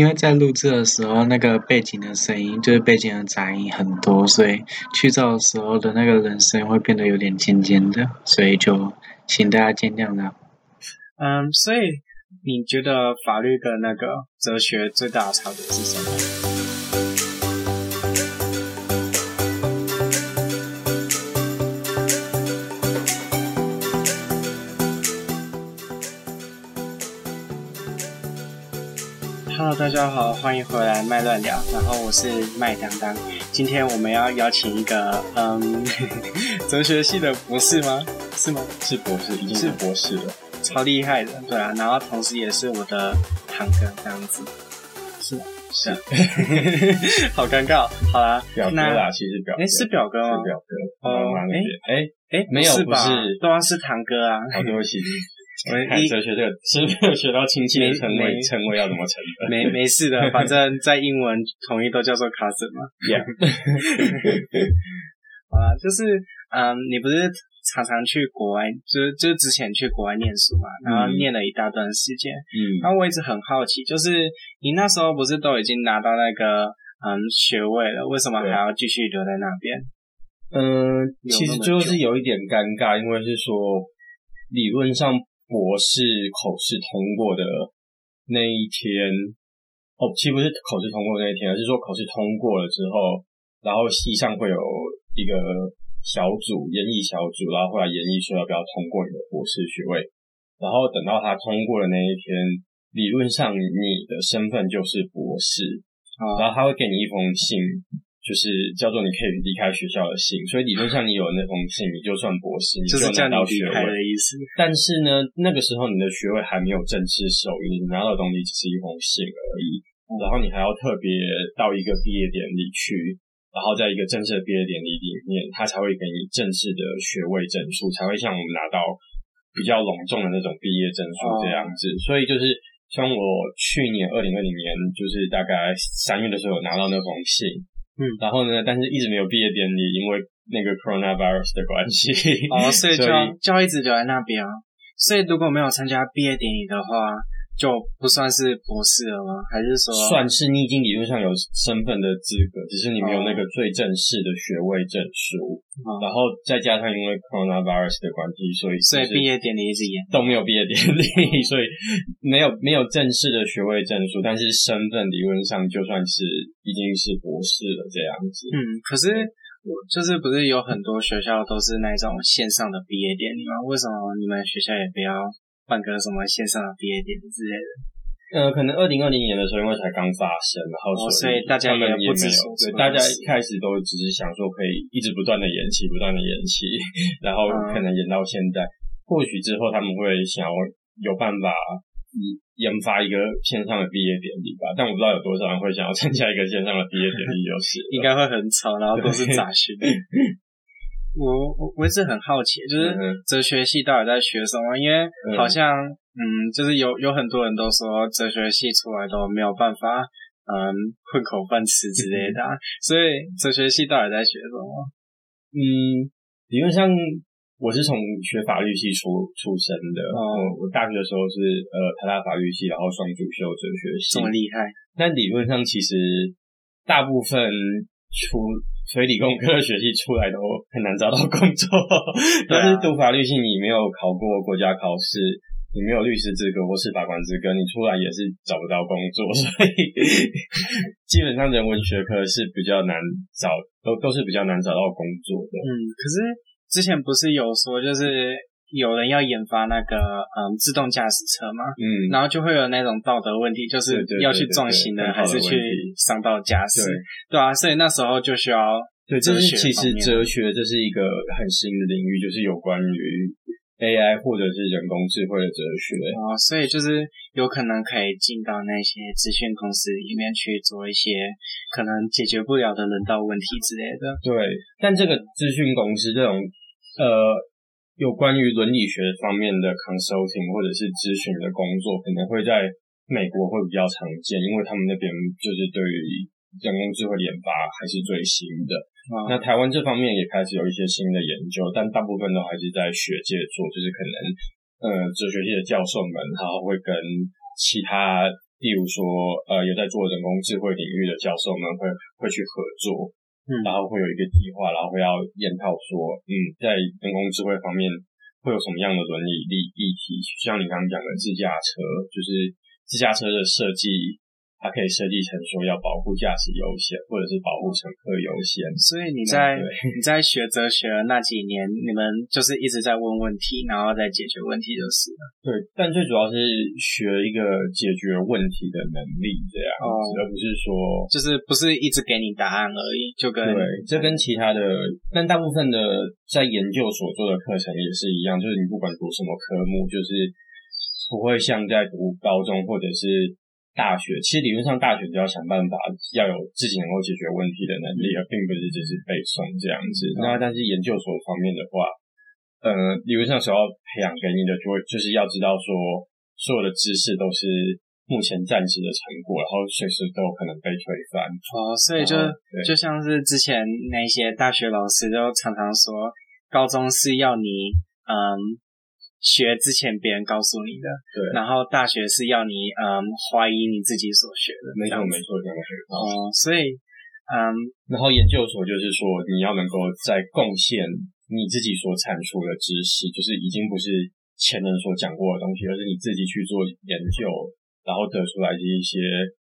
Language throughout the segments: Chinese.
因为在录制的时候，那个背景的声音就是背景的杂音很多，所以去噪的时候的那个人声会变得有点尖尖的，所以就请大家见谅了。嗯，所以你觉得法律跟那个哲学最大的差别是什么大家好，欢迎回来麦乱聊。然后我是麦当当，今天我们要邀请一个嗯，哲学系的博士吗？是吗？是博士，已经是博士了，超厉害的，对啊。然后同时也是我的堂哥这样子，是吗？是，好尴尬。好啦，表哥啦，其实表哥，哎，是表哥吗？是表哥。哦，哎哎哎，没有，不是，对啊，是堂哥啊。好，对不起。我们看哲学这个是没有学到亲戚的称谓，称谓要怎么称的？没没事的，反正在英文统一都叫做 cousin 嘛。Yeah。啊，就是嗯，你不是常常去国外，就是就是之前去国外念书嘛，然后念了一大段时间。嗯。那我一直很好奇，就是你那时候不是都已经拿到那个嗯学位了，为什么还要继续留在那边？嗯，其实就是有一点尴尬，因为是说理论上。博士口试通过的那一天，哦，其实不是口试通过的那一天，而是说口试通过了之后，然后系上会有一个小组研议小组，然后后来研议说要不要通过你的博士学位，然后等到他通过的那一天，理论上你的身份就是博士，然后他会给你一封信。就是叫做你可以离开学校的信，所以理论上你有那封信，你就算博士，你就拿到学位的意思。但是呢，那个时候你的学位还没有正式授予，你拿到的东西只是一封信而已。然后你还要特别到一个毕业典礼去，然后在一个正式的毕业典礼里面，他才会给你正式的学位证书，才会像我们拿到比较隆重的那种毕业证书这样子。所以就是像我去年二零二零年，就是大概三月的时候拿到那封信。嗯，然后呢，但是一直没有毕业典礼，因为那个 coronavirus 的关系。哦，所以就要 就要一直留在那边啊。所以如果没有参加毕业典礼的话，就不算是博士了吗？还是说算是你已经理论上有身份的资格，只是你没有那个最正式的学位证书。哦、然后再加上因为 coronavirus 的关系，所以所以毕业典礼一直延都没有毕业典礼，所以没有没有正式的学位证书，但是身份理论上就算是已经是博士了这样子。嗯，可是我就是不是有很多学校都是那种线上的毕业典礼吗？为什么你们学校也不要？办个什么线上的毕业典礼之类的，呃，可能二零二零年的时候，因为才刚发生，然后所以大家也不知所措。对，大家一开始都只是想说可以一直不断的延期，不断的延期，然后可能延到现在。嗯、或许之后他们会想要有办法研发一个线上的毕业典礼吧，但我不知道有多少人会想要参加一个线上的毕业典礼，就是 应该会很吵，然后都是杂讯。我我我一直很好奇，就是哲学系到底在学什么？因为好像嗯，就是有有很多人都说哲学系出来都没有办法嗯混口饭吃之类的，所以哲学系到底在学什么？嗯，理论上我是从学法律系出出身的，哦，我大学的时候是呃台大法律系，然后双主修哲学系，这么厉害。但理论上其实大部分出。所以理工科的学系出来都很难找到工作，但是读法律系，你没有考过国家考试，你没有律师资格或是法官资格，你出来也是找不到工作，所以基本上人文学科是比较难找，都都是比较难找到工作的。嗯，可是之前不是有说就是。有人要研发那个嗯自动驾驶车嘛，嗯，然后就会有那种道德问题，就是要去撞行人还是去伤到驾驶，对。啊，所以那时候就需要对，这是其实哲学这是一个很新的领域，就是有关于 AI 或者是人工智慧的哲学。啊，所以就是有可能可以进到那些资讯公司里面去做一些可能解决不了的人道问题之类的。对，但这个资讯公司这种呃。有关于伦理学方面的 consulting 或者是咨询的工作，可能会在美国会比较常见，因为他们那边就是对于人工智慧研发还是最新的。啊、那台湾这方面也开始有一些新的研究，但大部分都还是在学界做，就是可能呃哲学系的教授们，然后会跟其他例如说，呃，有在做人工智慧领域的教授们会会去合作，然后会有一个计划，然后会要研讨说，嗯，在人工智慧方面会有什么样的伦理立议题，像你刚刚讲的自驾车，就是自驾车的设计。它可以设计成说要保护驾驶优先，或者是保护乘客优先。所以你在你在学哲学的那几年，你们就是一直在问问题，然后再解决问题就是了。对，但最主要是学一个解决问题的能力，这样，哦，而不是说就是不是一直给你答案而已，就跟对，这跟其他的，但大部分的在研究所做的课程也是一样，就是你不管读什么科目，就是不会像在读高中或者是。大学其实理论上，大学就要想办法要有自己能够解决问题的能力，而并不是只是背诵这样子。嗯、那但是研究所方面的话，呃，理论上所要培养给你的，就会就是要知道说，所有的知识都是目前暂时的成果，然后随时都有可能被推翻。哦，所以就就像是之前那些大学老师都常常说，高中是要你嗯。学之前别人告诉你的，对，然后大学是要你嗯怀疑你自己所学的，没错没错这样学的。哦，所以嗯，然后研究所就是说你要能够在贡献你自己所产出的知识，就是已经不是前人所讲过的东西，而是你自己去做研究，然后得出来的一些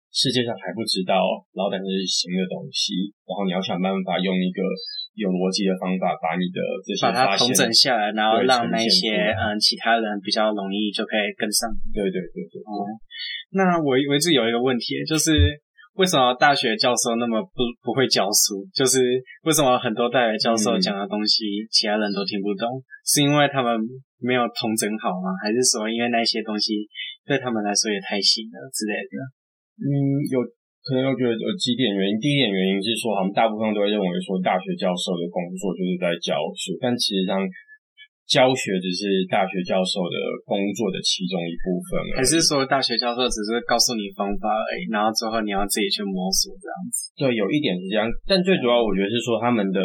世界上还不知道，然后但是新的东西，然后你要想办法用一个。有逻辑的方法把你的这些把它统整下来，然后让那些嗯其他人比较容易就可以跟上。对对对对。哦、嗯，那我我一直有一个问题，就是为什么大学教授那么不不会教书？就是为什么很多大学教授讲的东西、嗯、其他人都听不懂？是因为他们没有统整好吗？还是说因为那些东西对他们来说也太新了之类的？嗯，有。可能我觉得有几点原因，第一点原因是说，他们大部分都会认为说，大学教授的工作就是在教书，但其实上教学只是大学教授的工作的其中一部分。还是说，大学教授只是告诉你方法而已，然后之后你要自己去摸索这样子？对，有一点是这样，但最主要我觉得是说，他们的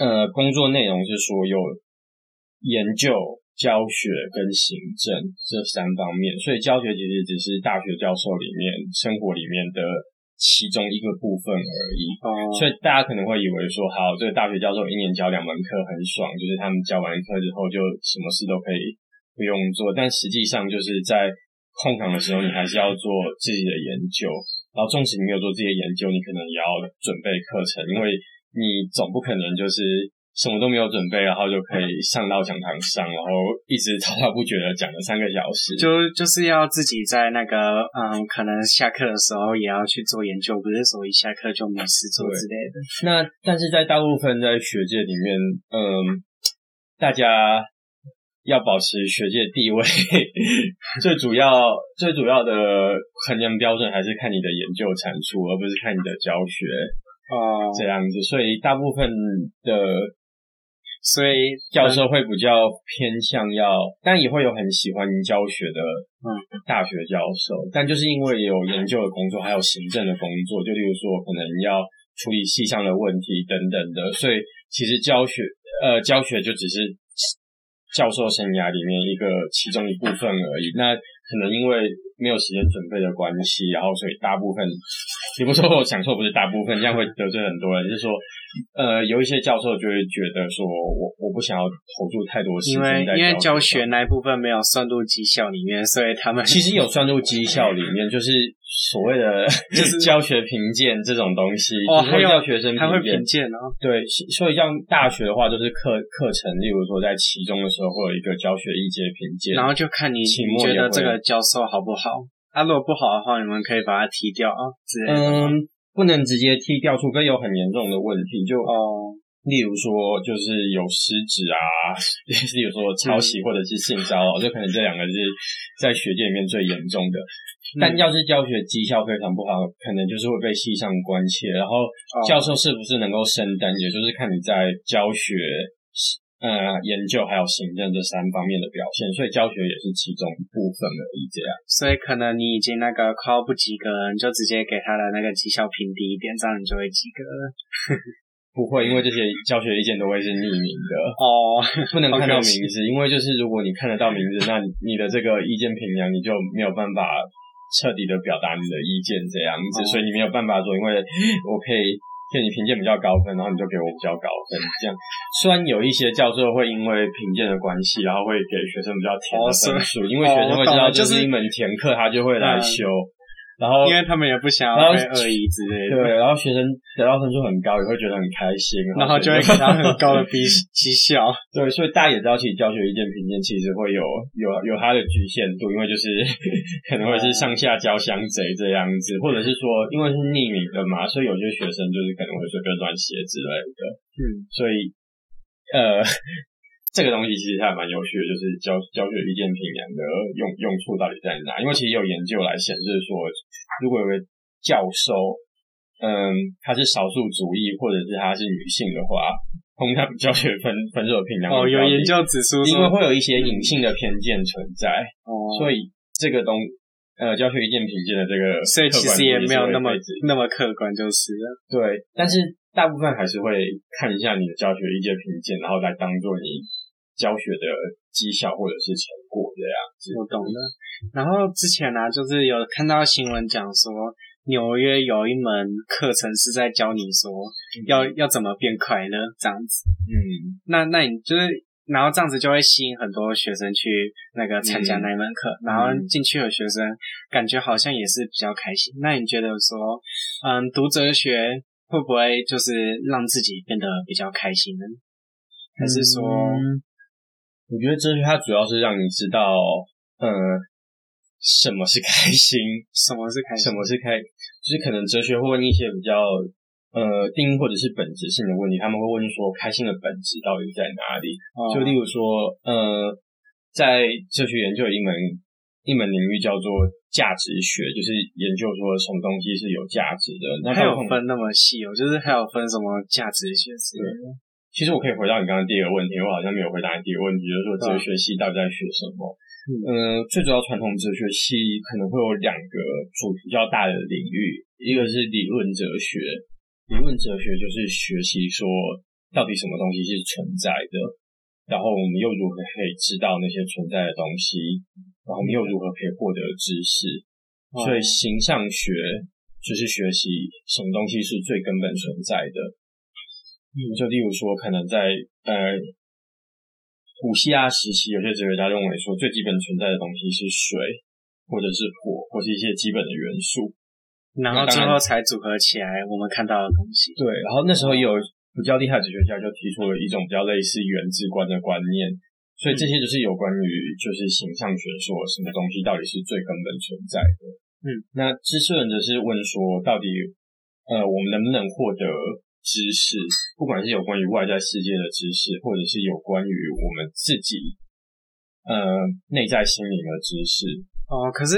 呃工作内容是说有研究。教学跟行政这三方面，所以教学其实只是大学教授里面生活里面的其中一个部分而已。哦，所以大家可能会以为说，好，这个大学教授一年教两门课很爽，就是他们教完课之后就什么事都可以不用做。但实际上就是在空档的时候，你还是要做自己的研究。然后，纵使你没有做自己的研究，你可能也要准备课程，因为你总不可能就是。什么都没有准备，然后就可以上到讲堂上，然后一直滔滔不绝的讲了三个小时。就就是要自己在那个嗯，可能下课的时候也要去做研究，不是说一下课就没事做之类的。那但是在大部分在学界里面，嗯，大家要保持学界地位，最主要最主要的衡量标准还是看你的研究产出，而不是看你的教学哦，这样子。所以大部分的。所以教授会比较偏向要，但也会有很喜欢教学的，嗯，大学教授。但就是因为有研究的工作，还有行政的工作，就例如说可能要处理细项的问题等等的，所以其实教学，呃，教学就只是教授生涯里面一个其中一部分而已。那可能因为没有时间准备的关系，然后所以大部分，也不是说我想错，不是大部分，这样会得罪很多人，就是说。呃，有一些教授就会觉得说，我我不想要投入太多时间因为因为教学那一部分没有算入绩效里面，所以他们其实有算入绩效里面，就是所谓的就是 教学评鉴这种东西哦，还有学生还会评鉴哦。对，所以像大学的话，就是课课程，例如说在期中的时候会有一个教学意见评鉴，然后就看你你觉得这个教授好不好，啊，如果不好的话，你们可以把它踢掉啊之类的。嗯。不能直接踢掉，除非有很严重的问题。就哦，例如说，就是有失职啊，例如说抄袭或者是性骚扰，就可能这两个是在学界里面最严重的。但要是教学绩效非常不好，可能就是会被系上关切。然后教授是不是能够升担，也就是看你在教学。呃，研究还有行政这三方面的表现，所以教学也是其中一部分而已。这样，所以可能你已经那个快要不及格了，你就直接给他的那个绩效评低一点，这样你就会及格了。不会，因为这些教学意见都会是匿名的哦，不能看到名字，因为就是如果你看得到名字，那你的这个意见评量你就没有办法彻底的表达你的意见这样子，所以你没有办法说，因为我可以给你评鉴比较高分，然后你就给我比较高分这样。虽然有一些教授会因为评鉴的关系，然后会给学生比较甜的分数，因为学生会知道这是一门甜课，他就会来修。然后，因为他们也不想要被恶意之类的。对，然后学生得到分数很高，也会觉得很开心，然后就会给他很高的绩绩效。对，所以大家也知道，其实教学意见评鉴其实会有有有它的局限度，因为就是可能会是上下交相贼这样子，或者是说因为是匿名的嘛，所以有些学生就是可能会随便乱写之类的。嗯，所以呃。这个东西其实还蛮有趣的，就是教教学意见评量的用用处到底在哪？因为其实有研究来显示说，如果有个教授，嗯，他是少数族裔或者是他是女性的话，通常教学分分数的评量哦，有研究指出，因为会有一些隐性的偏见存在，哦，所以这个东呃教学意见评鉴的这个，所以其实也没有那么那么客观，就是了对，但是大部分还是会看一下你的教学意见评鉴，然后来当做你。教学的绩效或者是成果这样子，我懂了。然后之前呢、啊，就是有看到新闻讲说，纽约有一门课程是在教你说要、嗯、要怎么变快乐这样子。嗯，那那你就是，然后这样子就会吸引很多学生去那个参加那一门课，嗯、然后进去的学生感觉好像也是比较开心。那你觉得说，嗯，读哲学会不会就是让自己变得比较开心呢？还是说？嗯我觉得哲学它主要是让你知道，呃，什么是开心，什么是开心，什么是开，就是可能哲学会问一些比较呃定义或者是本质性的问题，他们会问说开心的本质到底在哪里？哦、就例如说，呃，在哲学研究一门一门领域叫做价值学，就是研究说什么东西是有价值的。那还有分那么细哦，就是还有分什么价值学之类的。其实我可以回到你刚刚第一个问题，我好像没有回答你第一个问题，就是说哲学系到底在学什么？嗯，呃，最主要传统哲学系可能会有两个主比较大的领域，一个是理论哲学，理论哲学就是学习说到底什么东西是存在的，然后我们又如何可以知道那些存在的东西，然后我们又如何可以获得知识。所以形象学就是学习什么东西是最根本存在的。嗯，就例如说，可能在呃古希腊时期，有些哲学家认为说，最基本存在的东西是水，或者是火，或是一些基本的元素，然后最后才组合起来我们看到的东西。对，然后那时候也有比较厉害的哲学家就提出了一种比较类似原子观的观念，所以这些就是有关于就是形象学说什么东西到底是最根本存在的。嗯，那知识论则是问说，到底呃我们能不能获得知识，不管是有关于外在世界的知识，或者是有关于我们自己，呃，内在心灵的知识。哦，可是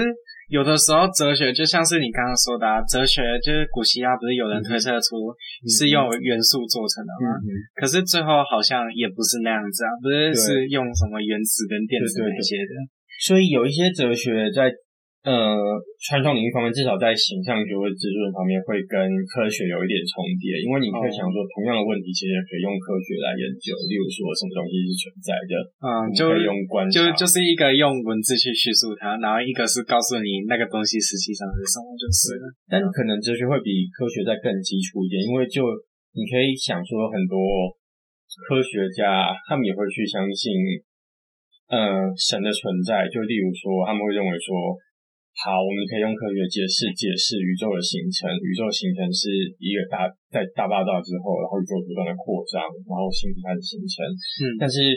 有的时候哲学就像是你刚刚说的，啊，哲学就是古希腊不是有人推测出是用元素做成的吗？嗯嗯，可是最后好像也不是那样子啊，不是是用什么原子跟电子那些的。所以有一些哲学在。呃，传统领域方面，至少在形象学或知识论方面，会跟科学有一点重叠。因为你可以想说，同样的问题，其实也可以用科学来研究。例如说，什么东西是存在的？嗯，就可以用观察，就就是一个用文字去叙述它，然后一个是告诉你那个东西实际上是什么，就是了。但可能哲学会比科学再更基础一点，因为就你可以想说，很多科学家他们也会去相信，呃，神的存在。就例如说，他们会认为说。好，我们可以用科学解释解释宇宙的形成。宇宙形成是一个大在大爆炸之后，然后宇宙不断的扩张，然后星体开始形成。嗯，但是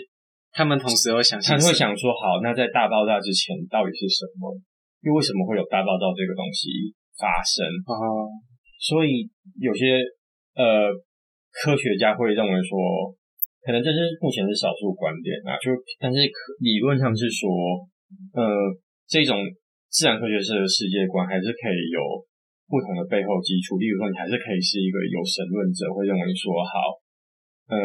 他们同时会想，他们会想说，好，那在大爆炸之前到底是什么？又为什么会有大爆炸这个东西发生？哦，所以有些呃科学家会认为说，可能这是目前是少数观点啊，就但是理论上是说，呃，这种。自然科学式的世界观还是可以有不同的背后基础，例如说，你还是可以是一个有神论者，会认为说，好，呃，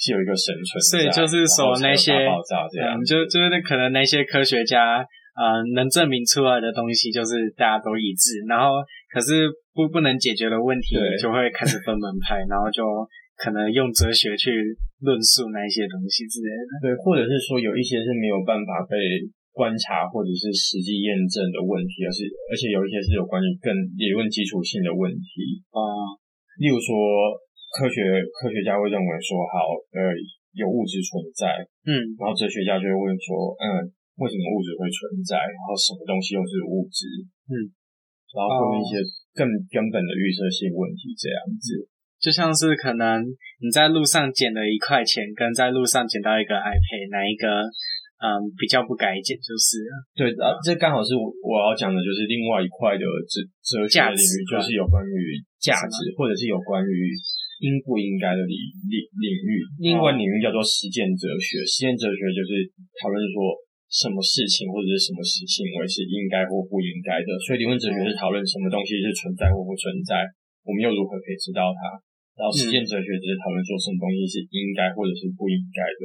是有一个神存在，所以就是说那些爆炸这样，嗯、就就是可能那些科学家，呃，能证明出来的东西就是大家都一致，然后可是不不能解决的问题就会开始分门派，然后就可能用哲学去论述那一些东西之类的，对，或者是说有一些是没有办法被。观察或者是实际验证的问题，而是而且有一些是有关于更理论基础性的问题。啊，例如说科学科学家会认为说好呃有物质存在，嗯，然后哲学家就会问说嗯为什么物质会存在，然后什么东西又是物质，嗯，然后会问一些更根本的预设性问题这样子，就像是可能你在路上捡了一块钱，跟在路上捡到一个 iPad 哪一个？嗯，比较不改简就是对啊，这刚好是我我要讲的，就是另外一块的哲哲学领域，就是有关于价值，或者是有关于应不应该的领领领域。另外领域叫做实践哲学，实践哲学就是讨论说什么事情或者是什么事行为是应该或不应该的。所以理论哲学是讨论什么东西是存在或不存在，我们又如何可以知道它？然后实践哲学只是讨论说什么东西是应该或者是不应该的。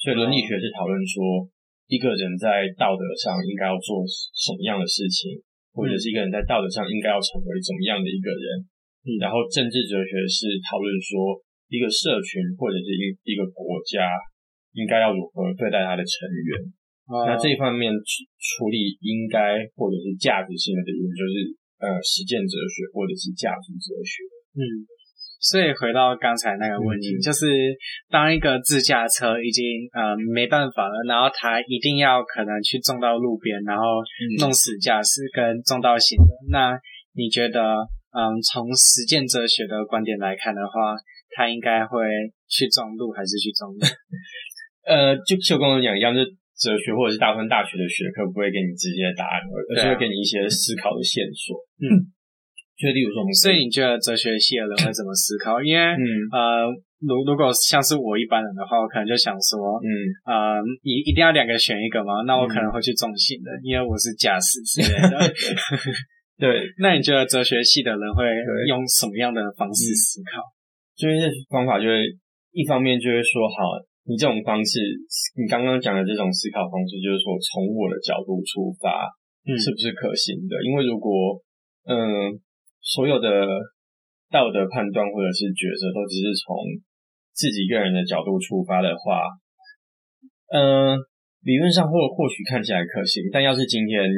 所以伦理学是讨论说，一个人在道德上应该要做什么样的事情，或者是一个人在道德上应该要成为怎么样的一个人。然后政治哲学是讨论说，一个社群或者是一一个国家应该要如何对待他的成员。那这一方面处处理应该或者是价值性的理论，就是呃实践哲学或者是价值哲学。嗯。所以回到刚才那个问题，嗯、就是当一个自驾车已经呃没办法了，然后他一定要可能去撞到路边，然后弄死驾驶跟撞到行人。嗯、那你觉得，嗯，从实践哲学的观点来看的话，他应该会去撞路还是去撞路？呃，就就跟我讲一样，就哲学或者是大部分大学的学科不会给你直接的答案，而是会给你一些思考的线索。嗯。就例如说，所以你觉得哲学系的人会怎么思考？因为，嗯，呃，如如果像是我一般人的话，我可能就想说，嗯，呃，一一定要两个选一个吗？那我可能会去重型的，因为我是驾驶之类的。对，那你觉得哲学系的人会用什么样的方式思考？就是方法，就会一方面就会说，好，你这种方式，你刚刚讲的这种思考方式，就是说从我的角度出发，嗯，是不是可行的？因为如果，嗯。所有的道德判断或者是抉择，都只是从自己个人的角度出发的话，嗯、呃，理论上或或许看起来可行，但要是今天，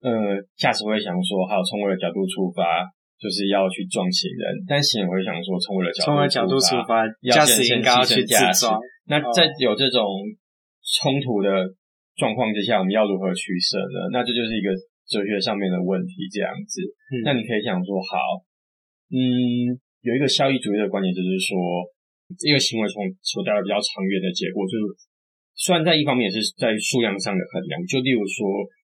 呃，驾驶会想说，好，从我的角度出发，就是要去撞行人，但行人会想说，从我的角度出发，驾驶应该要去自撞。那在有这种冲突的状况之下，我们要如何取舍呢？那这就是一个。哲学上面的问题这样子，嗯、那你可以想说，好，嗯，有一个效益主义的观点，就是说，一个行为从所带来比较长远的结果，就是虽然在一方面也是在数量上的衡量，就例如说，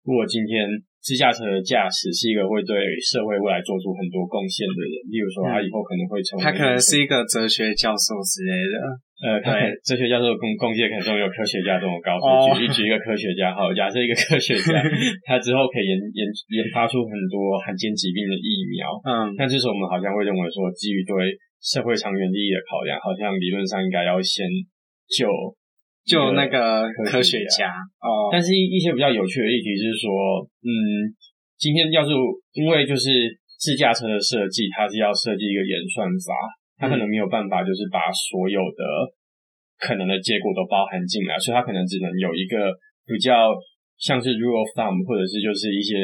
如果今天自驾车的驾驶是一个会对社会未来做出很多贡献的人，例如说他以后可能会成为，他可能是一个哲学教授之类的。呃，对，哲学教授的贡贡献可能没有科学家这么高。举例举一个科学家，好，假设一个科学家，他之后可以研研研发出很多罕见疾病的疫苗。嗯，但这时候我们好像会认为说，基于对社会长远利益的考量，好像理论上应该要先救救那个科学家。哦，但是一一些比较有趣的议题就是说，嗯，今天要是因为就是自驾车的设计，它是要设计一个演算法。它可能没有办法，就是把所有的可能的结果都包含进来，所以它可能只能有一个比较像是 rule of thumb，或者是就是一些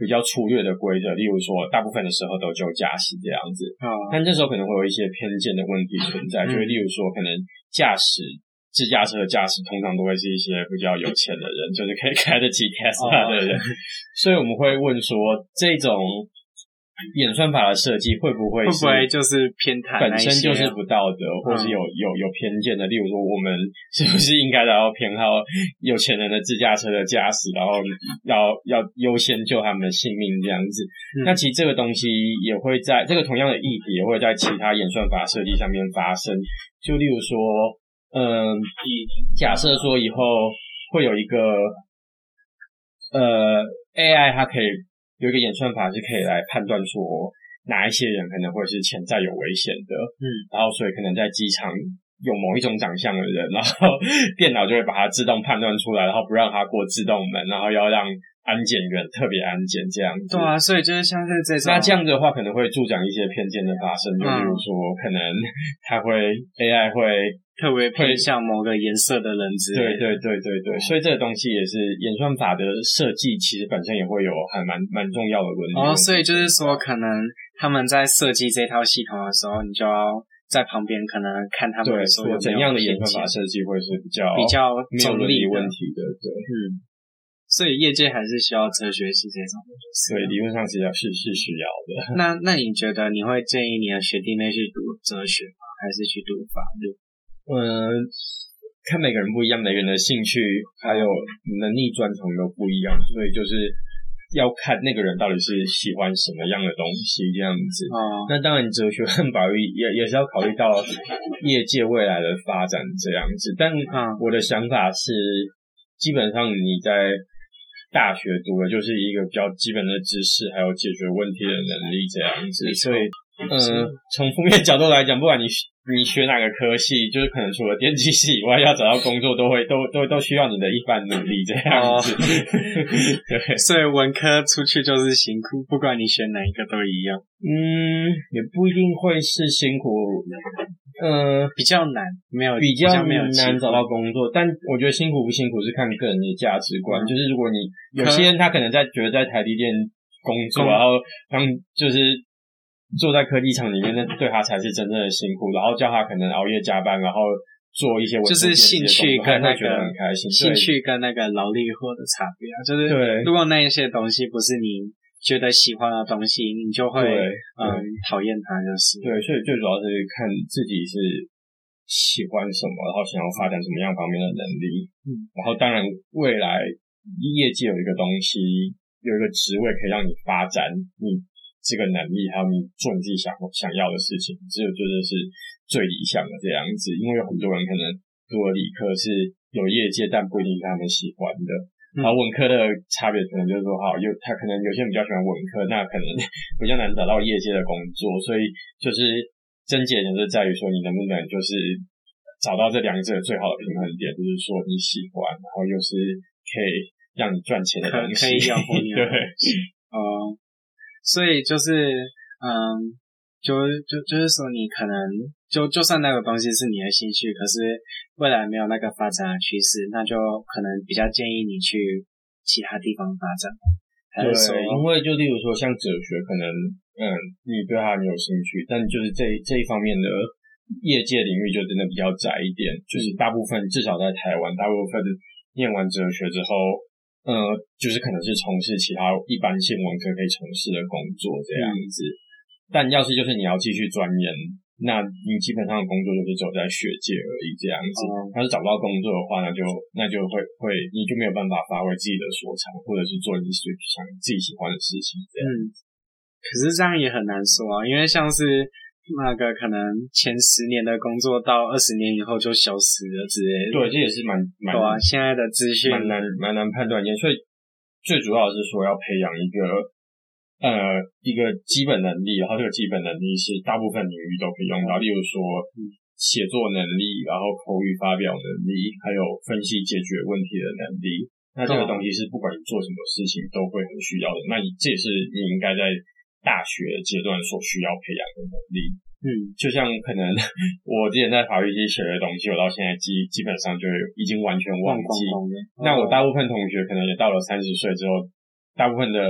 比较粗略的规则，例如说大部分的时候都就驾驶这样子。啊，但这时候可能会有一些偏见的问题存在，就是例如说可能驾驶自驾车的驾驶通常都会是一些比较有钱的人，就是可以开得起 Tesla 的人，所以我们会问说这种。演算法的设计会不会会不会就是偏袒本身就是不道德，或是有有有偏见的？例如说，我们是不是应该然后偏好有钱人的自驾车的驾驶，然后要要优先救他们的性命这样子？嗯、那其实这个东西也会在这个同样的议题也会在其他演算法设计上面发生。就例如说，嗯，假设说以后会有一个呃 AI，它可以。有一个演算法是可以来判断说哪一些人可能会是潜在有危险的，嗯，然后所以可能在机场有某一种长相的人，然后 电脑就会把它自动判断出来，然后不让它过自动门，然后要让安检员 特别安检这样子。对啊，所以就是像是这种，那这样子的话，可能会助长一些偏见的发生，就比如说，可能他会 AI 会特别偏向某个颜色的人之类。对对对对对，所以这个东西也是演算法的设计，其实本身也会有还蛮蛮重要的问题。哦，所以就是说，可能他们在设计这套系统的时候，你就要在旁边可能看他们说有怎样的演算法设计会是比较比较中立问题的，对，嗯。所以业界还是需要哲学系这种，所以理论上是要是是需要的。那那你觉得你会建议你的学弟妹去读哲学吗？还是去读法律？嗯，看每个人不一样，每个人的兴趣还有能力专长都不一样，所以就是要看那个人到底是喜欢什么样的东西这样子。啊、嗯，那当然哲学和法律也 也是要考虑到业界未来的发展这样子。但我的想法是，基本上你在大学读的就是一个比较基本的知识，还有解决问题的能力这样子，所以，嗯，从负面角度来讲，不管你你学哪个科系，就是可能除了电机系以外，要找到工作都会都都都需要你的一番努力这样子。哦、对，所以文科出去就是辛苦，不管你选哪一个都一样。嗯，也不一定会是辛苦。嗯，比较难，没有比较没有难找到工作，但我觉得辛苦不辛苦是看个人的价值观。嗯、就是如果你有些人他可能在觉得在台积电工作，嗯、然后当就是坐在科技厂里面，那对他才是真正的辛苦。然后叫他可能熬夜加班，然后做一些就是兴趣跟那个很开心，兴趣跟那个劳力活的差别啊，就是对。如果那一些东西不是你。觉得喜欢的东西，你就会嗯讨厌它，就是对。所以最主要是看自己是喜欢什么，然后想要发展什么样方面的能力。嗯，然后当然未来业界有一个东西，有一个职位可以让你发展你这个能力，还有你做你自己想想要的事情，这个就是是最理想的这样子。因为有很多人可能读了理科是有业界，但不一定是他们喜欢的。然后文科的差别可能就是说，好，有他可能有些人比较喜欢文科，那可能 比较难找到业界的工作，所以就是症结点就是在于说，你能不能就是找到这两者最好的平衡点，就是说你喜欢，然后又是可以让你赚钱的东西，可以养活你。对，嗯，所以就是嗯。就就就是说，你可能就就算那个东西是你的兴趣，可是未来没有那个发展的趋势，那就可能比较建议你去其他地方发展。对，因为就例如说像哲学，可能嗯，你对它没有兴趣，但就是这这一方面的业界领域就真的比较窄一点，就是大部分至少在台湾，大部分念完哲学之后，呃，就是可能是从事其他一般性文科可以从事的工作这样子。嗯但要是就是你要继续钻研，那你基本上的工作就是走在学界而已这样子。要、嗯、是找不到工作的话，那就那就会会你就没有办法发挥自己的所长，或者是做你自己想自己喜欢的事情这样。嗯，可是这样也很难说啊，因为像是那个可能前十年的工作到二十年以后就消失了之类的。对，这也是蛮蛮对啊，现在的资讯蛮难蛮难判断，所以最主要的是说要培养一个。呃，一个基本能力，然后这个基本能力是大部分领域都可以用到，例如说写作能力，然后口语发表能力，还有分析解决问题的能力。那这个东西是不管你做什么事情都会很需要的。那你这也是你应该在大学阶段所需要培养的能力。嗯，就像可能 我之前在法律系学的东西，我到现在基基本上就已经完全忘记。那我大部分同学可能也到了三十岁之后，大部分的。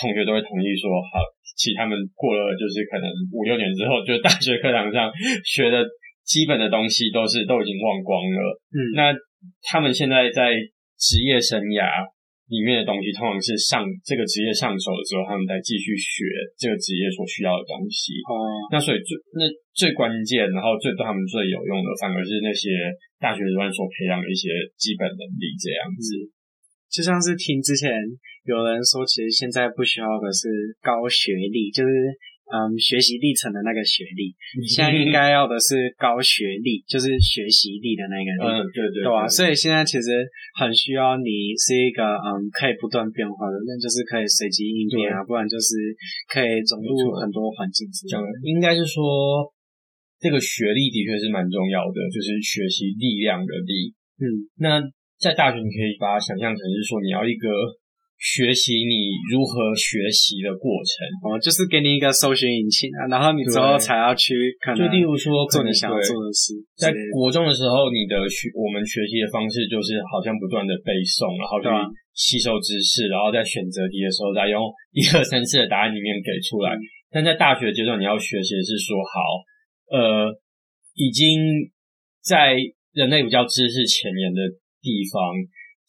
同学都会同意说，好，其实他们过了就是可能五六年之后，就大学课堂上学的基本的东西都是都已经忘光了。嗯，那他们现在在职业生涯里面的东西，通常是上这个职业上手的时候，他们再继续学这个职业所需要的东西。哦，那所以最那最关键，然后最对他们最有用的，反而是那些大学之外所培养的一些基本能力，这样子。嗯，就像是听之前。有人说，其实现在不需要的是高学历，就是嗯学习历程的那个学历，现在应该要的是高学历，就是学习力的那个人。嗯，对对，对，对啊，所以现在其实很需要你是一个嗯可以不断变化的人，就是可以随机应变啊，不然就是可以融入很多环境之中。应该是说，这个学历的确是蛮重要的，就是学习力量的力。嗯，那在大学你可以把它想象成是说，你要一个。学习你如何学习的过程，哦，就是给你一个搜寻引擎啊，然后你之后才要去可能，就例如说做你想要做的事。在国中的时候，你的学我们学习的方式就是好像不断的背诵，然后去吸收知识，然后在选择题的时候再用一二三四的答案里面给出来。嗯、但在大学阶段，你要学习的是说，好，呃，已经在人类比较知识前沿的地方。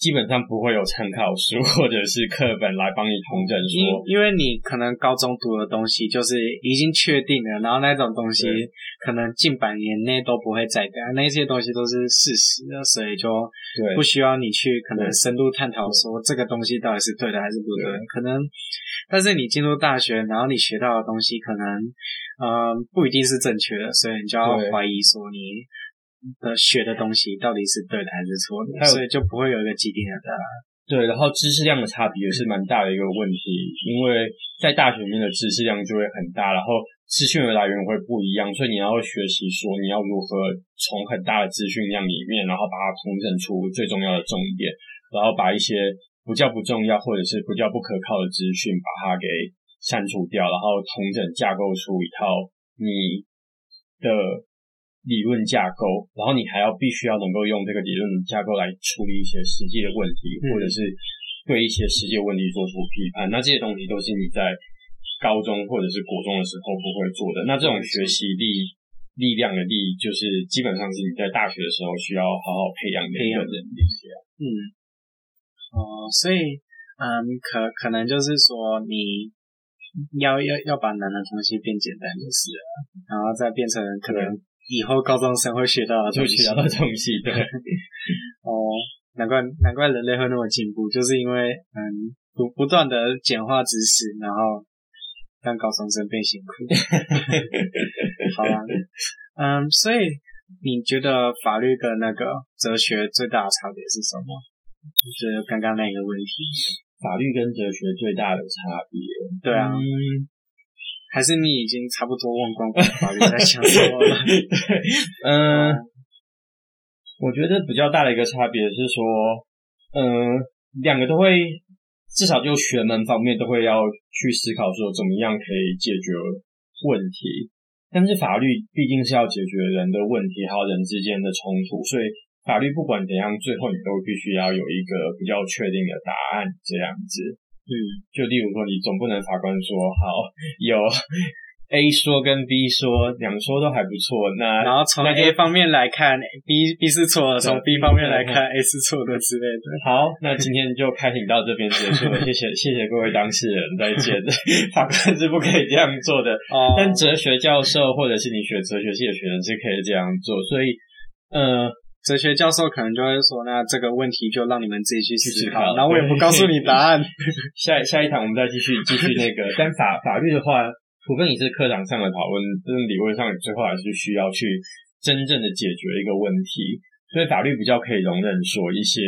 基本上不会有参考书 或者是课本来帮你统整说，因为你可能高中读的东西就是已经确定了，然后那种东西可能近百年内都不会再改，那些东西都是事实的，所以就不需要你去可能深入探讨说这个东西到底是对的还是不对的。可能，但是你进入大学，然后你学到的东西可能，嗯，不一定是正确的，所以你就要怀疑说你。的学的东西到底是对的还是错的，所以就不会有一个既定的答案。对，然后知识量的差别也是蛮大的一个问题，因为在大学里面的知识量就会很大，然后资讯的来源会不一样，所以你要学习说你要如何从很大的资讯量里面，然后把它统整出最重要的重点，然后把一些不叫不重要或者是不叫不可靠的资讯把它给删除掉，然后统整架构出一套你的。理论架构，然后你还要必须要能够用这个理论架构来处理一些实际的问题，嗯、或者是对一些实际问题做出批判。那这些东西都是你在高中或者是国中的时候不会做的。那这种学习力力量的力，就是基本上是你在大学的时候需要好好培养的一个能力。嗯，哦、呃，所以嗯，可可能就是说你要要要把难的东西变简单就是了，然后再变成可能。以后高中生会学到的东西，学到的东西，对。哦，难怪难怪人类会那么进步，就是因为嗯，不不断的简化知识，然后让高中生变辛苦。好啊，嗯，所以你觉得法律跟那个哲学最大的差别是什么？就是刚刚那个问题，法律跟哲学最大的差别，对啊。嗯还是你已经差不多忘光光法律在想什么了？嗯，我觉得比较大的一个差别是说，嗯，两个都会，至少就学门方面都会要去思考说怎么样可以解决问题。但是法律毕竟是要解决人的问题，还有人之间的冲突，所以法律不管怎样，最后你都必须要有一个比较确定的答案，这样子。嗯，就例如说，你总不能法官说好有 A 说跟 B 说两说都还不错，那然后从 A 方面来看 B B 是错的，从 B 方面来看 A 是错的之类的。好，那今天就开庭到这边结束了，谢谢谢谢各位当事人，再见。法官是不可以这样做的，哦，但哲学教授或者是你学哲学系的学生是可以这样做，所以，呃。哲学教授可能就会说，那这个问题就让你们自己去思考，然后我也不告诉你答案。下下一堂我们再继续 继续那个，但法法律的话，除非你是课堂上的讨论，但是理论上你最后还是需要去真正的解决一个问题。所以法律比较可以容忍说一些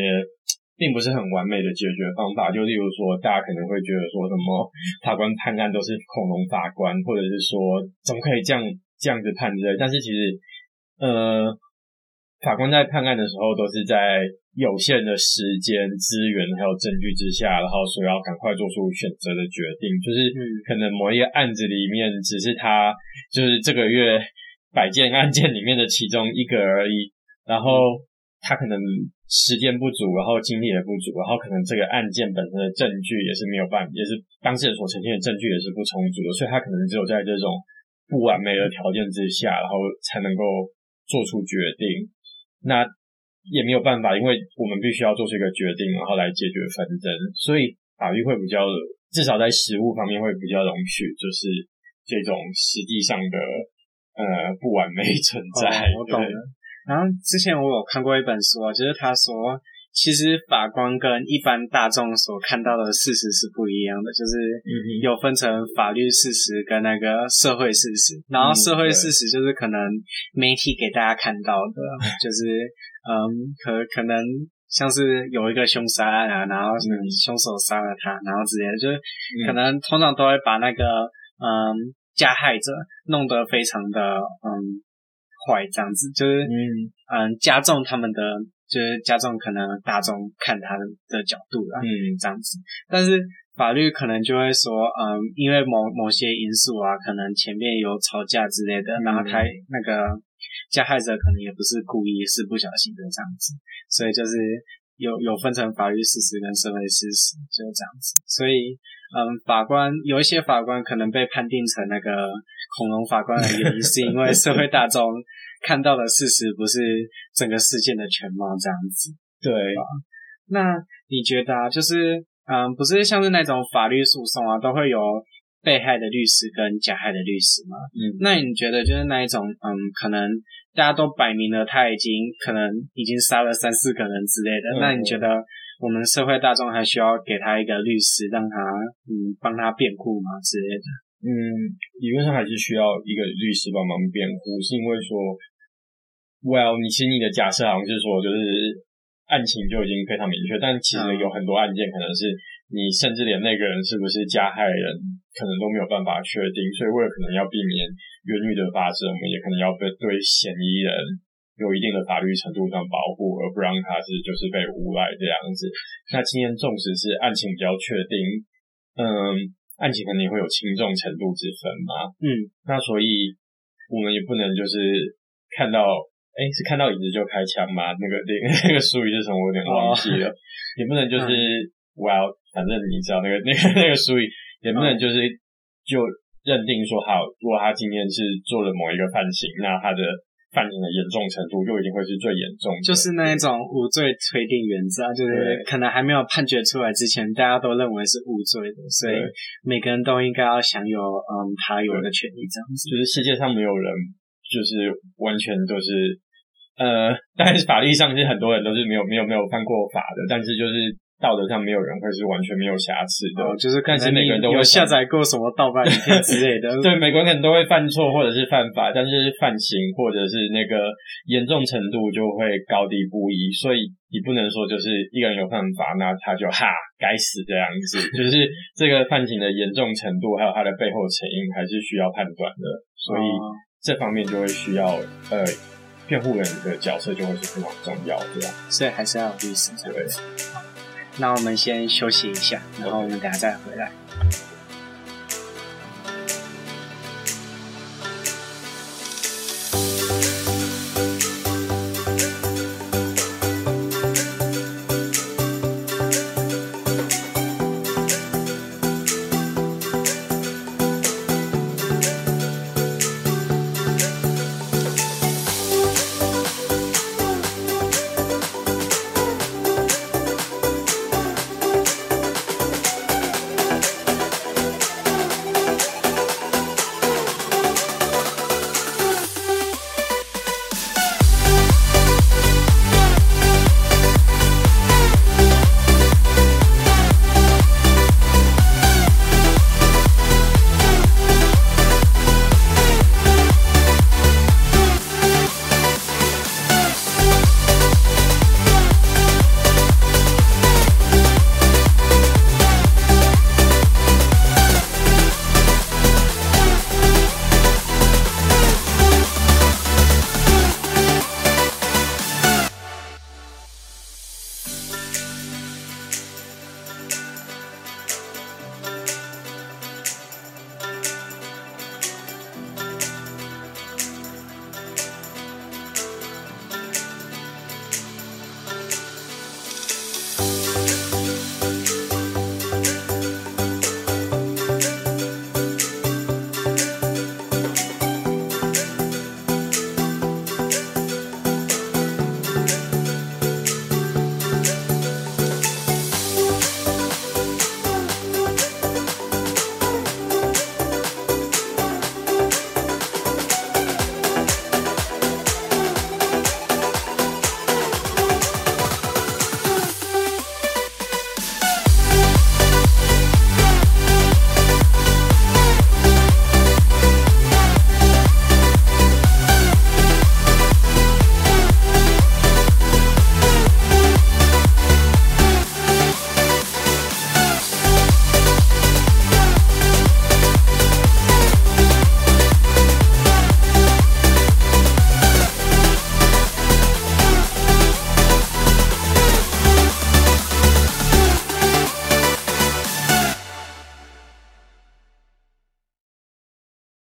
并不是很完美的解决方法，就例如说大家可能会觉得说什么 法官判案都是恐龙法官，或者是说怎么可以这样这样子判之类，但是其实呃。法官在判案的时候，都是在有限的时间、资源还有证据之下，然后所以要赶快做出选择的决定。就是可能某一个案子里面，只是他就是这个月百件案件里面的其中一个而已。然后他可能时间不足，然后精力也不足，然后可能这个案件本身的证据也是没有办法，也是当事人所呈现的证据也是不充足的，所以他可能只有在这种不完美的条件之下，然后才能够做出决定。那也没有办法，因为我们必须要做出一个决定，然后来解决纷争，所以法律会比较，至少在实务方面会比较容许，就是这种实际上的呃不完美存在。哦，我懂了。然后之前我有看过一本书，就是他说。其实法官跟一般大众所看到的事实是不一样的，就是有分成法律事实跟那个社会事实。然后社会事实就是可能媒体给大家看到的，就是嗯，可可能像是有一个凶杀案啊，然后凶手杀了他，然后之类的，就是可能通常都会把那个嗯加害者弄得非常的嗯。坏这样子，就是嗯嗯加重他们的，就是加重可能大众看他的的角度啦，嗯这样子，但是。法律可能就会说，嗯，因为某某些因素啊，可能前面有吵架之类的，然后他那个加害者可能也不是故意，是不小心的这样子，所以就是有有分成法律事实跟社会事实，就是这样子。所以，嗯，法官有一些法官可能被判定成那个恐龙法官的原因，是因为社会大众看到的事实不是整个事件的全貌这样子。对，那你觉得啊，就是？嗯，不是像是那种法律诉讼啊，都会有被害的律师跟加害的律师吗？嗯，那你觉得就是那一种，嗯，可能大家都摆明了他已经可能已经杀了三四个人之类的，嗯、那你觉得我们社会大众还需要给他一个律师，让他嗯帮他辩护吗之类的？嗯，理论上还是需要一个律师帮忙辩护，是因为说，Well，你其实你的假设好像是说就是。案情就已经非常明确，但其实有很多案件可能是你甚至连那个人是不是加害人，可能都没有办法确定。所以为了可能要避免冤狱的发生，我们也可能要被对嫌疑人有一定的法律程度上保护，而不让他是就是被诬赖这样子。那今天纵使是案情比较确定，嗯，案情肯定会有轻重程度之分嘛。嗯，那所以我们也不能就是看到。哎，是看到椅子就开枪吗？那个那个那个术语是什么？我有点忘记了。Oh. 也不能就是，Well，反正你知道那个那个那个术语，也不能就是就认定说，好，如果他今天是做了某一个犯行，那他的犯行的严重程度就一定会是最严重的。就是那一种无罪推定原则，就是可能还没有判决出来之前，大家都认为是无罪的，所以每个人都应该要享有嗯他有的权利，这样子。就是世界上没有人就是完全都是。呃，但是法律上是很多人都是没有没有没有犯过法的，但是就是道德上没有人会是完全没有瑕疵的，哦、就是看是每个人都有下载过什么盗版影片之类的。对，每个人可能都会犯错或者是犯法，但是犯刑或者是那个严重程度就会高低不一，所以你不能说就是一个人有犯法，那他就哈该死这样子，就是这个犯行的严重程度还有他的背后成因还是需要判断的，所以这方面就会需要呃。辩护人的角色就会是非常重要对吧，所以还是要有律师。对，好，那我们先休息一下，然后我们等下再回来。